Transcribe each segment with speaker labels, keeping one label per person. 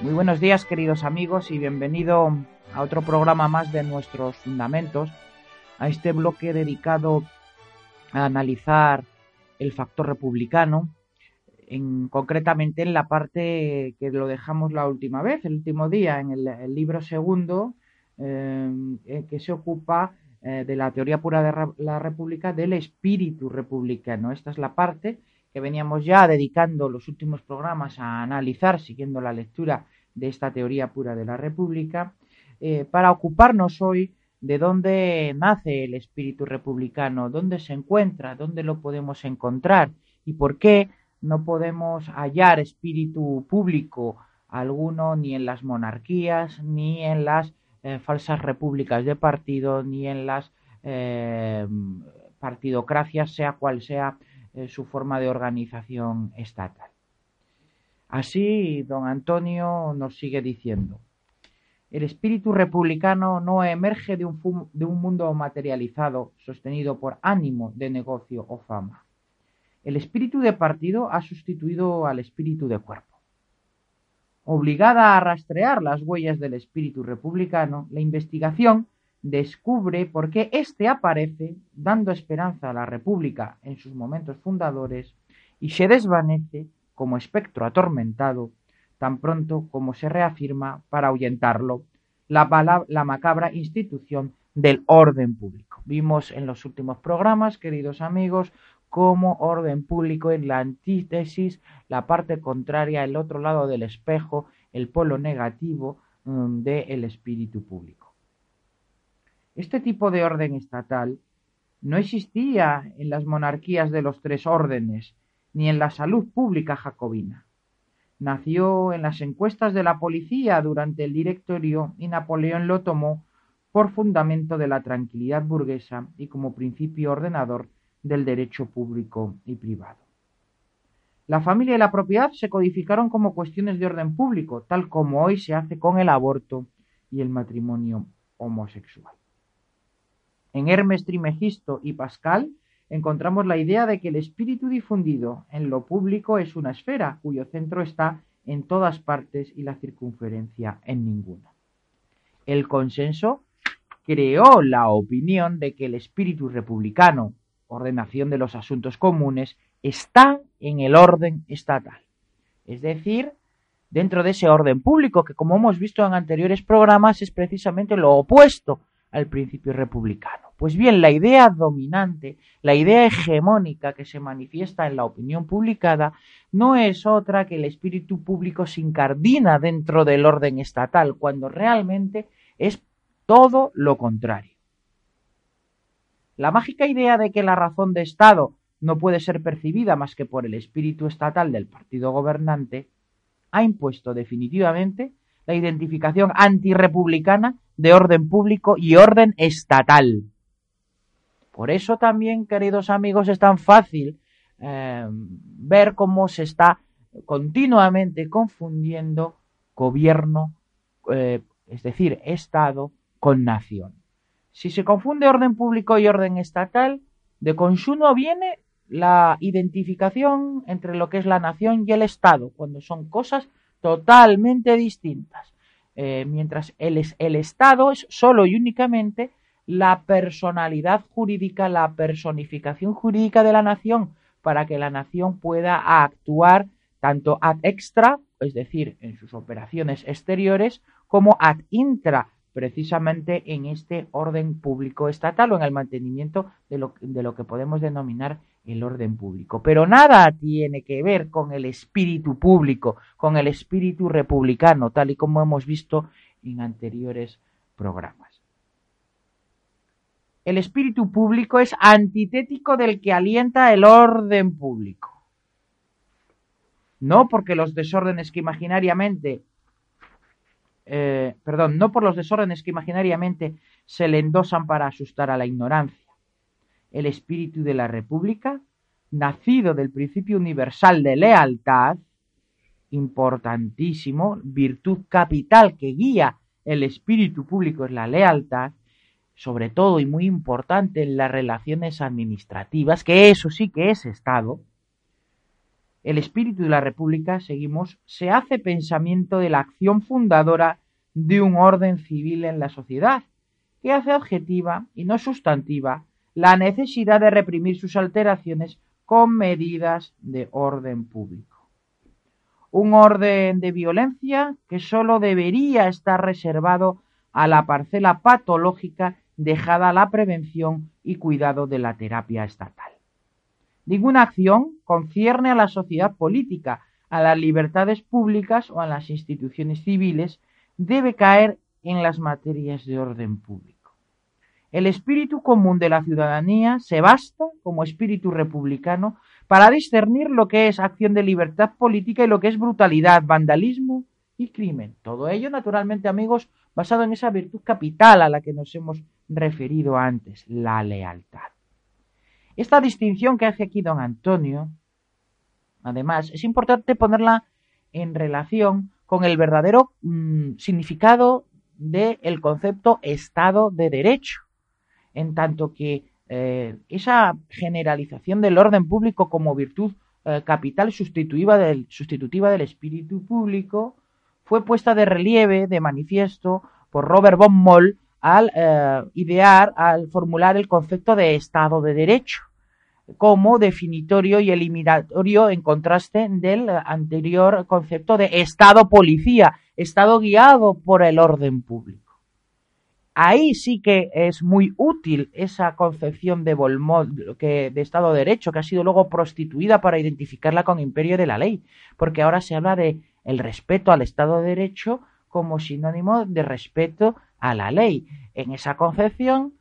Speaker 1: Muy buenos días queridos amigos y bienvenido a otro programa más de nuestros fundamentos, a este bloque dedicado a analizar el factor republicano, en, concretamente en la parte que lo dejamos la última vez, el último día, en el, libro segundo, eh, que se ocupa eh, de la teoría pura de la república del espíritu republicano. Esta es la parte que veníamos ya dedicando los últimos programas a analizar, siguiendo la lectura de esta teoría pura de la República, eh, para ocuparnos hoy de dónde nace el espíritu republicano, dónde se encuentra, dónde lo podemos encontrar y por qué no podemos hallar espíritu público alguno ni en las monarquías, ni en las eh, falsas repúblicas de partido, ni en las eh, partidocracias, sea cual sea eh, su forma de organización estatal. Así, don Antonio nos sigue diciendo, el espíritu republicano no emerge de un, de un, mundo materializado sostenido por ánimo de negocio o fama. El espíritu de partido ha sustituido al espíritu de cuerpo. Obligada a rastrear las huellas del espíritu republicano, la investigación descubre por qué éste aparece dando esperanza a la República en sus momentos fundadores y se desvanece como espectro atormentado tan pronto como se reafirma para ahuyentarlo la, la macabra institución del orden público. Vimos en los últimos programas, queridos amigos, cómo orden público es la antítesis, la parte contraria, el otro lado del espejo, el polo negativo um, del espíritu público. Este tipo de orden estatal no existía en las monarquías de los tres órdenes, ni en la salud pública jacobina. Nació en las encuestas de la policía durante el directorio y Napoleón lo tomó por fundamento de la tranquilidad burguesa y como principio ordenador del derecho público y privado. La familia y la propiedad se codificaron como cuestiones de orden público, tal como hoy se hace con el aborto y el matrimonio homosexual. En Hermes Trimegisto y Pascal encontramos la idea de que el espíritu difundido en lo público es una esfera cuyo centro está en todas partes y la circunferencia en ninguna. El consenso creó la opinión de que el espíritu republicano, ordenación de los asuntos comunes, está en el orden estatal. Es decir, dentro de ese orden público que, como hemos visto en anteriores programas, es precisamente lo opuesto al principio republicano. Pues bien, la idea dominante, la idea hegemónica que se manifiesta en la opinión publicada, no es otra que el espíritu público se incardina dentro del orden estatal, cuando realmente es todo lo contrario. La mágica idea de que la razón de Estado no puede ser percibida más que por el espíritu estatal del partido gobernante, ha impuesto definitivamente la identificación antirepublicana de orden público y orden estatal. Por eso también, queridos amigos, es tan fácil eh, ver cómo se está continuamente confundiendo gobierno, eh, es decir, Estado, con nación. Si se confunde orden público y orden estatal, de consumo viene la identificación entre lo que es la nación y el Estado, cuando son cosas totalmente distintas. Eh, mientras el, el Estado es solo y únicamente la personalidad jurídica, la personificación jurídica de la nación, para que la nación pueda actuar tanto ad extra, es decir, en sus operaciones exteriores, como ad intra, precisamente en este orden público estatal o en el mantenimiento de lo, de lo que podemos denominar el orden público. Pero nada tiene que ver con el espíritu público, con el espíritu republicano, tal y como hemos visto en anteriores programas. El espíritu público es antitético del que alienta el orden público. No porque los desórdenes que imaginariamente, eh, perdón, no por los desórdenes que imaginariamente se le endosan para asustar a la ignorancia. El espíritu de la República, nacido del principio universal de lealtad, importantísimo, virtud capital que guía el espíritu público es la lealtad, sobre todo y muy importante en las relaciones administrativas, que eso sí que es Estado, el espíritu de la República, seguimos, se hace pensamiento de la acción fundadora de un orden civil en la sociedad, que hace objetiva y no sustantiva la necesidad de reprimir sus alteraciones con medidas de orden público. Un orden de violencia que sólo debería estar reservado a la parcela patológica dejada la prevención y cuidado de la terapia estatal. Ninguna acción concierne a la sociedad política, a las libertades públicas o a las instituciones civiles, debe caer en las materias de orden público. El espíritu común de la ciudadanía se basta, como espíritu republicano, para discernir lo que es acción de libertad política y lo que es brutalidad, vandalismo y crimen. Todo ello, naturalmente, amigos, basado en esa virtud capital a la que nos hemos referido antes, la lealtad. Esta distinción que hace aquí don Antonio, además, es importante ponerla en relación con el verdadero mm, significado del concepto Estado de Derecho, en tanto que eh, esa generalización del orden público como virtud eh, capital sustitutiva del, sustitutiva del espíritu público fue puesta de relieve, de manifiesto, por Robert von Moll al eh, idear, al formular el concepto de Estado de Derecho como definitorio y eliminatorio en contraste del anterior concepto de Estado policía, Estado guiado por el orden público. Ahí sí que es muy útil esa concepción de Volmont, que, de Estado de Derecho, que ha sido luego prostituida para identificarla con imperio de la ley, porque ahora se habla de el respeto al Estado de Derecho como sinónimo de respeto a la ley. En esa concepción,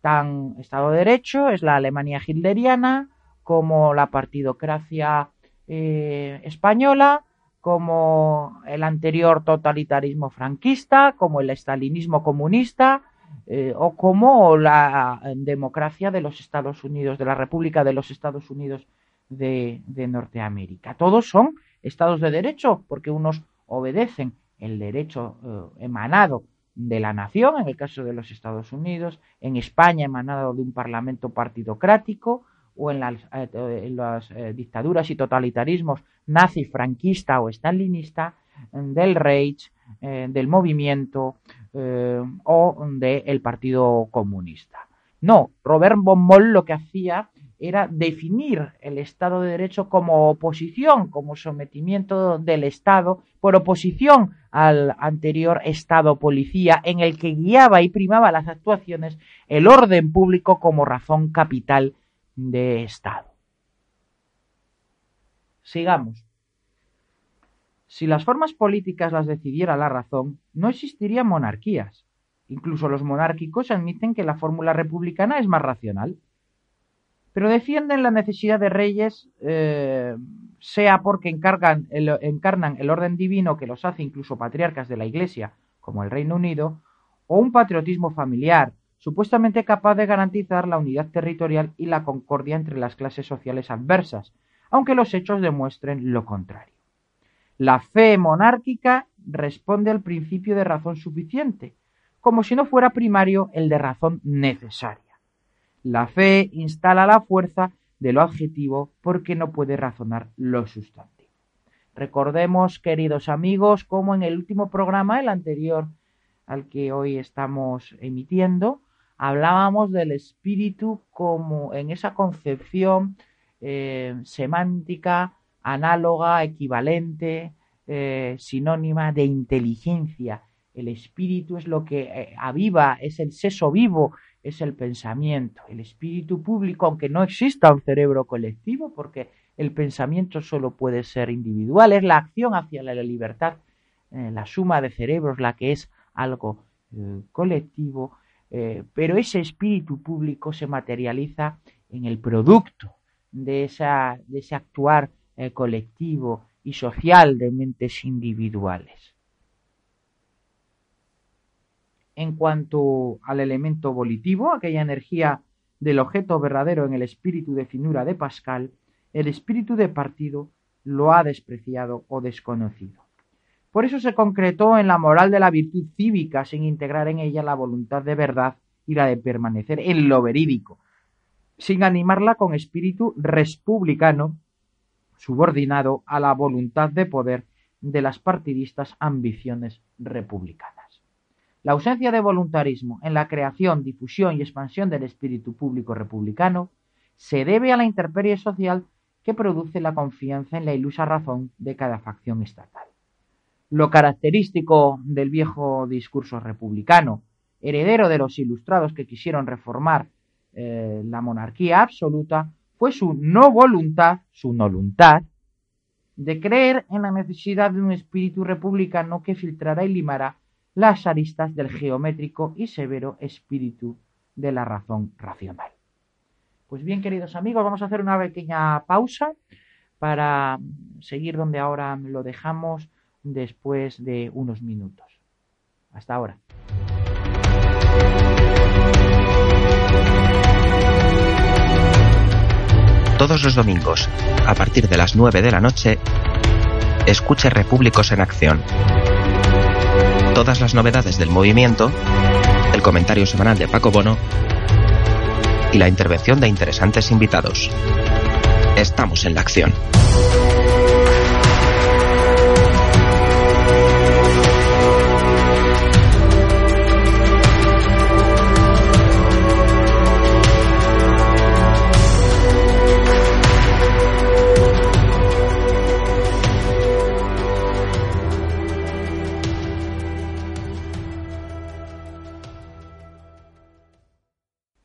Speaker 1: tan Estado de Derecho es la Alemania hitleriana como la partidocracia eh, española, como el anterior totalitarismo franquista, como el estalinismo comunista eh, o como la democracia de los Estados Unidos, de la República de los Estados Unidos de, Norteamérica. Todos son estados de derecho porque unos obedecen el derecho eh, emanado de la nación, en el caso de los Estados Unidos, en España emanado de un parlamento partidocrático, o en las, eh, eh, dictaduras y totalitarismos nazi, franquista o stalinista, del Reich, eh, del movimiento o del Partido Comunista. No, Robert von Moll lo que hacía era definir el Estado de Derecho como oposición, como sometimiento del Estado, por oposición al anterior Estado policía, en el que guiaba y primaba las actuaciones el orden público como razón capital de Estado. Sigamos. Si las formas políticas las decidiera la razón, no existirían monarquías. Incluso los monárquicos admiten que la fórmula republicana es más racional. Pero defienden la necesidad de reyes, eh, sea porque encarnan el orden divino que los hace incluso patriarcas de la Iglesia, como el Reino Unido, o un patriotismo familiar, supuestamente capaz de garantizar la unidad territorial y la concordia entre las clases sociales adversas, aunque los hechos demuestren lo contrario. La fe monárquica responde al principio de razón suficiente, como si no fuera primario el de razón necesaria. La fe instala la fuerza de lo adjetivo porque no puede razonar lo sustantivo. Recordemos, queridos amigos, como en el último programa, el anterior al que hoy estamos emitiendo, hablábamos del espíritu como en esa concepción eh, semántica, análoga, equivalente, eh, sinónima de inteligencia. El espíritu es lo que eh, aviva, es el seso vivo, es el pensamiento. El espíritu público, aunque no exista un cerebro colectivo, porque el pensamiento solo puede ser individual, es la acción hacia la libertad, la suma de cerebros la que es algo eh, colectivo, eh, pero ese espíritu público se materializa en el producto de, esa, de ese actuar eh, colectivo y social de mentes individuales. En cuanto al elemento volitivo, aquella energía del objeto verdadero en el espíritu de finura de Pascal, el espíritu de partido lo ha despreciado o desconocido. Por eso se concretó en la moral de la virtud cívica sin integrar en ella la voluntad de verdad y la de permanecer en lo verídico, sin animarla con espíritu republicano subordinado a la voluntad de poder de las partidistas ambiciones republicanas. La ausencia de voluntarismo en la creación, difusión y expansión del espíritu público republicano se debe a la intemperie social que produce la confianza en la ilusa razón de cada facción estatal. Lo característico del viejo discurso republicano, heredero de los ilustrados que quisieron reformar eh, la monarquía absoluta, fue su no voluntad, su voluntad, de creer en la necesidad de un espíritu republicano que filtrara y limara las aristas del geométrico y severo espíritu de la razón racional. Pues bien, queridos amigos, vamos a hacer una pequeña pausa para seguir donde ahora lo dejamos después de unos minutos. Hasta ahora.
Speaker 2: Todos los domingos, a partir de las 9 de la noche, escuche Repúblicos en Acción. Todas las novedades del movimiento, el comentario semanal de Paco Bono y la intervención de interesantes invitados. Estamos en la acción.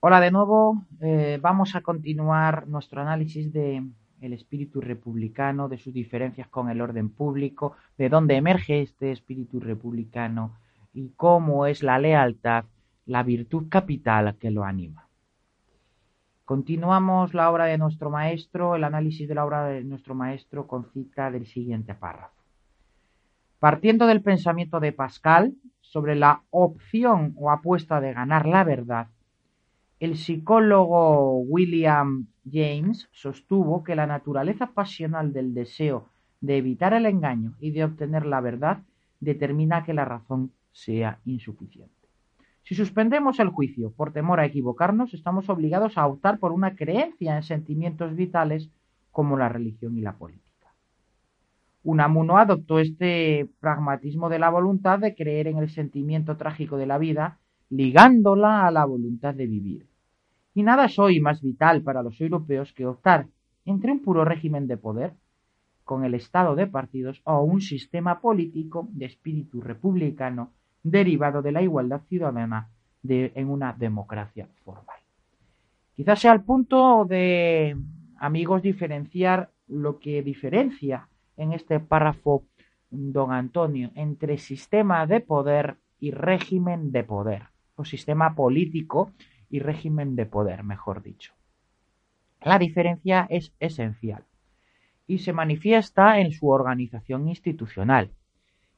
Speaker 1: Hola de nuevo, eh, vamos a continuar nuestro análisis de el espíritu republicano, de sus diferencias con el orden público, de dónde emerge este espíritu republicano y cómo es la lealtad, la virtud capital que lo anima. Continuamos la obra de nuestro maestro, el análisis de la obra de nuestro maestro con cita del siguiente párrafo. Partiendo del pensamiento de Pascal sobre la opción o apuesta de ganar la verdad, el psicólogo William James sostuvo que la naturaleza pasional del deseo de evitar el engaño y de obtener la verdad determina que la razón sea insuficiente. Si suspendemos el juicio por temor a equivocarnos, estamos obligados a optar por una creencia en sentimientos vitales como la religión y la política. Unamuno adoptó este pragmatismo de la voluntad de creer en el sentimiento trágico de la vida, ligándola a la voluntad de vivir. Y nada es hoy más vital para los europeos que optar entre un puro régimen de poder, con el estado de partidos, o un sistema político de espíritu republicano derivado de la igualdad ciudadana de, en una democracia formal. Quizás sea el punto de, amigos, diferenciar lo que diferencia en este párrafo don Antonio entre sistema de poder y régimen de poder, sistema político y régimen de poder, mejor dicho. La diferencia es esencial y se manifiesta en su organización institucional.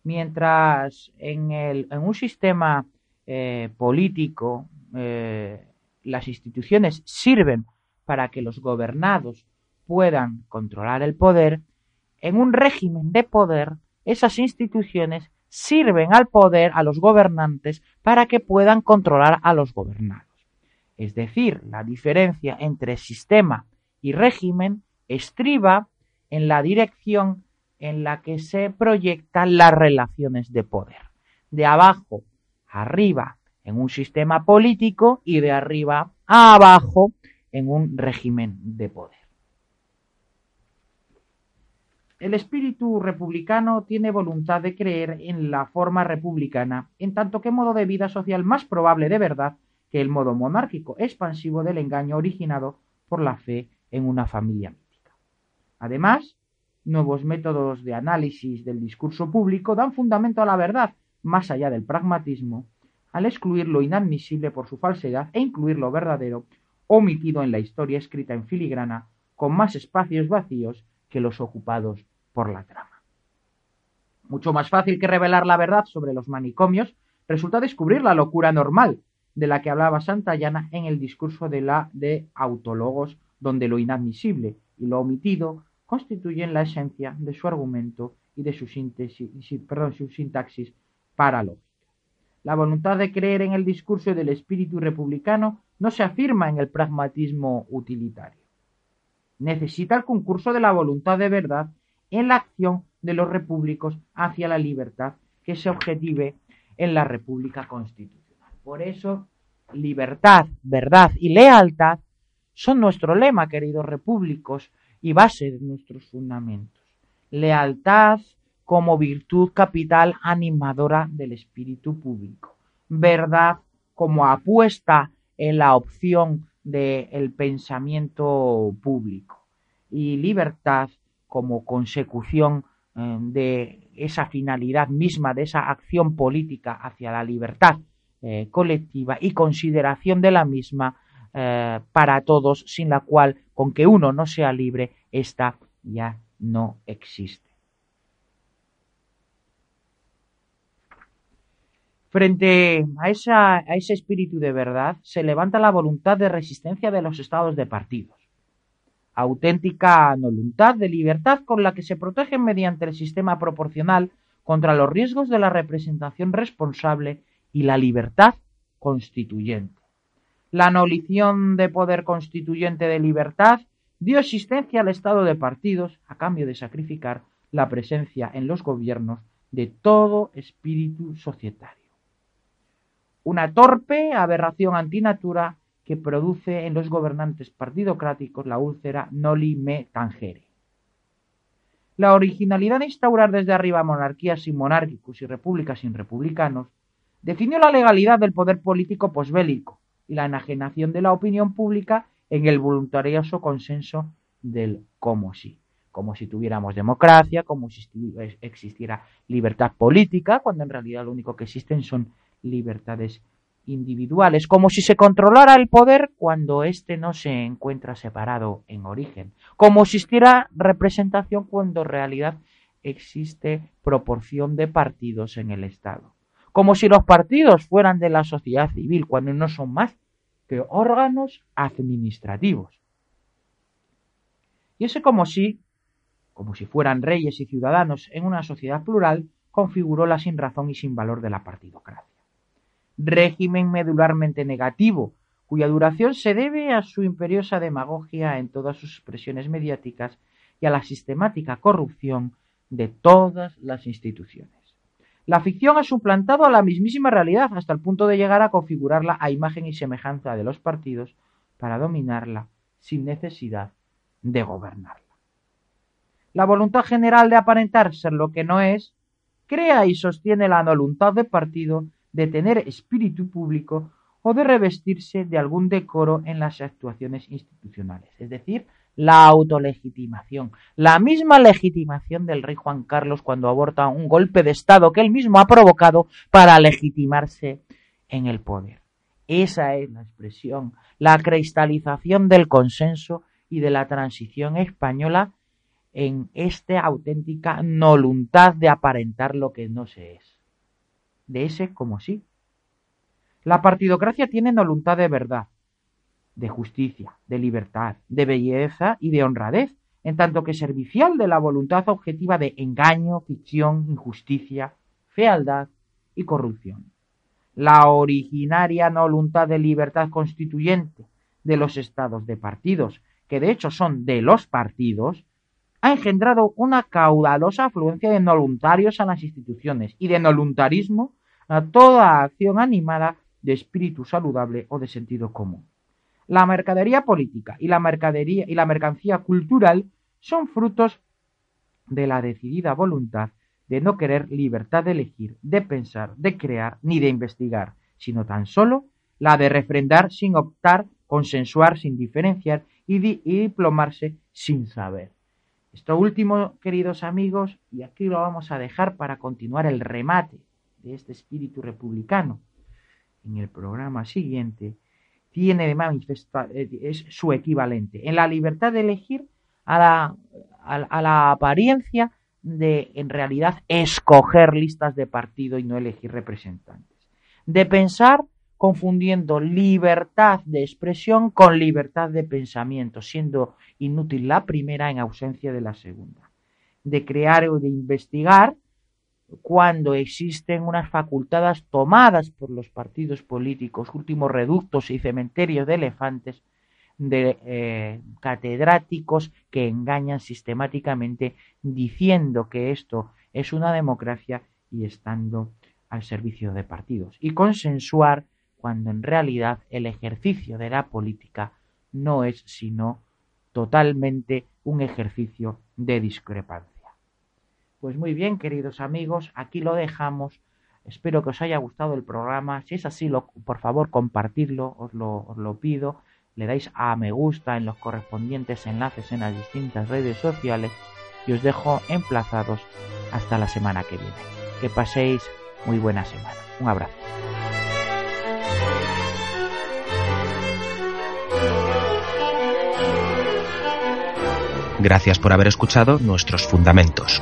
Speaker 1: Mientras en, el, en un sistema eh, político eh, las instituciones sirven para que los gobernados puedan controlar el poder, en un régimen de poder esas instituciones sirven al poder, a los gobernantes, para que puedan controlar a los gobernados. Es decir, la diferencia entre sistema y régimen estriba en la dirección en la que se proyectan las relaciones de poder. De abajo a arriba en un sistema político y de arriba a abajo en un régimen de poder. El espíritu republicano tiene voluntad de creer en la forma republicana, en tanto que modo de vida social más probable de verdad que el modo monárquico expansivo del engaño originado por la fe en una familia mítica. Además, nuevos métodos de análisis del discurso público dan fundamento a la verdad más allá del pragmatismo, al excluir lo inadmisible por su falsedad e incluir lo verdadero, omitido en la historia escrita en filigrana, con más espacios vacíos que los ocupados por la trama. Mucho más fácil que revelar la verdad sobre los manicomios resulta descubrir la locura normal de la que hablaba Santayana en el discurso de la de Autologos, donde lo inadmisible y lo omitido constituyen la esencia de su argumento y de su, síntesis, perdón, su sintaxis paralógica. La voluntad de creer en el discurso del espíritu republicano no se afirma en el pragmatismo utilitario. Necesita el concurso de la voluntad de verdad en la acción de los repúblicos hacia la libertad que se objetive en la República Constitucional. Por eso, libertad, verdad y lealtad son nuestro lema, queridos repúblicos, y base de nuestros fundamentos. Lealtad como virtud capital animadora del espíritu público. Verdad como apuesta en la opción del pensamiento público. Y libertad como consecución eh, de esa finalidad misma, de esa acción política hacia la libertad eh, colectiva y consideración de la misma eh, para todos, sin la cual, con que uno no sea libre, ésta ya no existe. Frente a, a ese espíritu de verdad, se levanta la voluntad de resistencia de los estados de partidos auténtica voluntad de libertad con la que se protegen mediante el sistema proporcional contra los riesgos de la representación responsable y la libertad constituyente. La anolición de poder constituyente de libertad dio existencia al estado de partidos a cambio de sacrificar la presencia en los gobiernos de todo espíritu societario. Una torpe aberración antinatura que produce en los gobernantes partidocráticos la úlcera noli me tangere. La originalidad de instaurar desde arriba monarquías sin monárquicos y repúblicas sin republicanos definió la legalidad del poder político posbélico y la enajenación de la opinión pública en el voluntarioso consenso del como si. Como si tuviéramos democracia, como si existiera libertad política, cuando en realidad lo único que existen son libertades individuales, como si se controlara el poder cuando éste no se encuentra separado en origen, como si existiera representación cuando en realidad existe proporción de partidos en el Estado, como si los partidos fueran de la sociedad civil cuando no son más que órganos administrativos. Y ese como si, como si fueran reyes y ciudadanos en una sociedad plural, configuró la sin razón y sin valor de la partidocracia régimen medularmente negativo, cuya duración se debe a su imperiosa demagogia en todas sus expresiones mediáticas y a la sistemática corrupción de todas las instituciones. La ficción ha suplantado a la mismísima realidad hasta el punto de llegar a configurarla a imagen y semejanza de los partidos para dominarla sin necesidad de gobernarla. La voluntad general de aparentar ser lo que no es crea y sostiene la voluntad de partido de tener espíritu público o de revestirse de algún decoro en las actuaciones institucionales, es decir, la autolegitimación, la misma legitimación del rey Juan Carlos cuando aborta un golpe de Estado que él mismo ha provocado para legitimarse en el poder. Esa es la expresión, la cristalización del consenso y de la transición española en esta auténtica voluntad de aparentar lo que no se es de ese como sí. La partidocracia tiene voluntad de verdad, de justicia, de libertad, de belleza y de honradez, en tanto que servicial de la voluntad objetiva de engaño, ficción, injusticia, fealdad y corrupción. La originaria voluntad de libertad constituyente de los estados de partidos, que de hecho son de los partidos, ha engendrado una caudalosa afluencia de voluntarios a las instituciones y de voluntarismo a toda acción animada de espíritu saludable o de sentido común. La mercadería política y la mercadería y la mercancía cultural son frutos de la decidida voluntad de no querer libertad de elegir, de pensar, de crear ni de investigar, sino tan solo la de refrendar sin optar, consensuar sin diferenciar y, y diplomarse sin saber. Esto último, queridos amigos, y aquí lo vamos a dejar para continuar el remate de este espíritu republicano en el programa siguiente, tiene de manifestar, eh, es su equivalente, en la libertad de elegir a la, a la apariencia de, en realidad, escoger listas de partido y no elegir representantes. De pensar confundiendo libertad de expresión con libertad de pensamiento, siendo inútil la primera en ausencia de la segunda. De crear o de investigar cuando existen unas facultades tomadas por los partidos políticos, últimos reductos y cementerios de elefantes, de eh, catedráticos que engañan sistemáticamente diciendo que esto es una democracia y estando al servicio de partidos. Y consensuar cuando en realidad el ejercicio de la política no es sino totalmente un ejercicio de discrepancia. Pues muy bien, queridos amigos, aquí lo dejamos. Espero que os haya gustado el programa. Si es así, por favor, compartidlo, os lo, os lo pido. Le dais a me gusta en los correspondientes enlaces en las distintas redes sociales y os dejo emplazados hasta la semana que viene. Que paséis muy buena semana. Un abrazo.
Speaker 2: Gracias por haber escuchado nuestros fundamentos.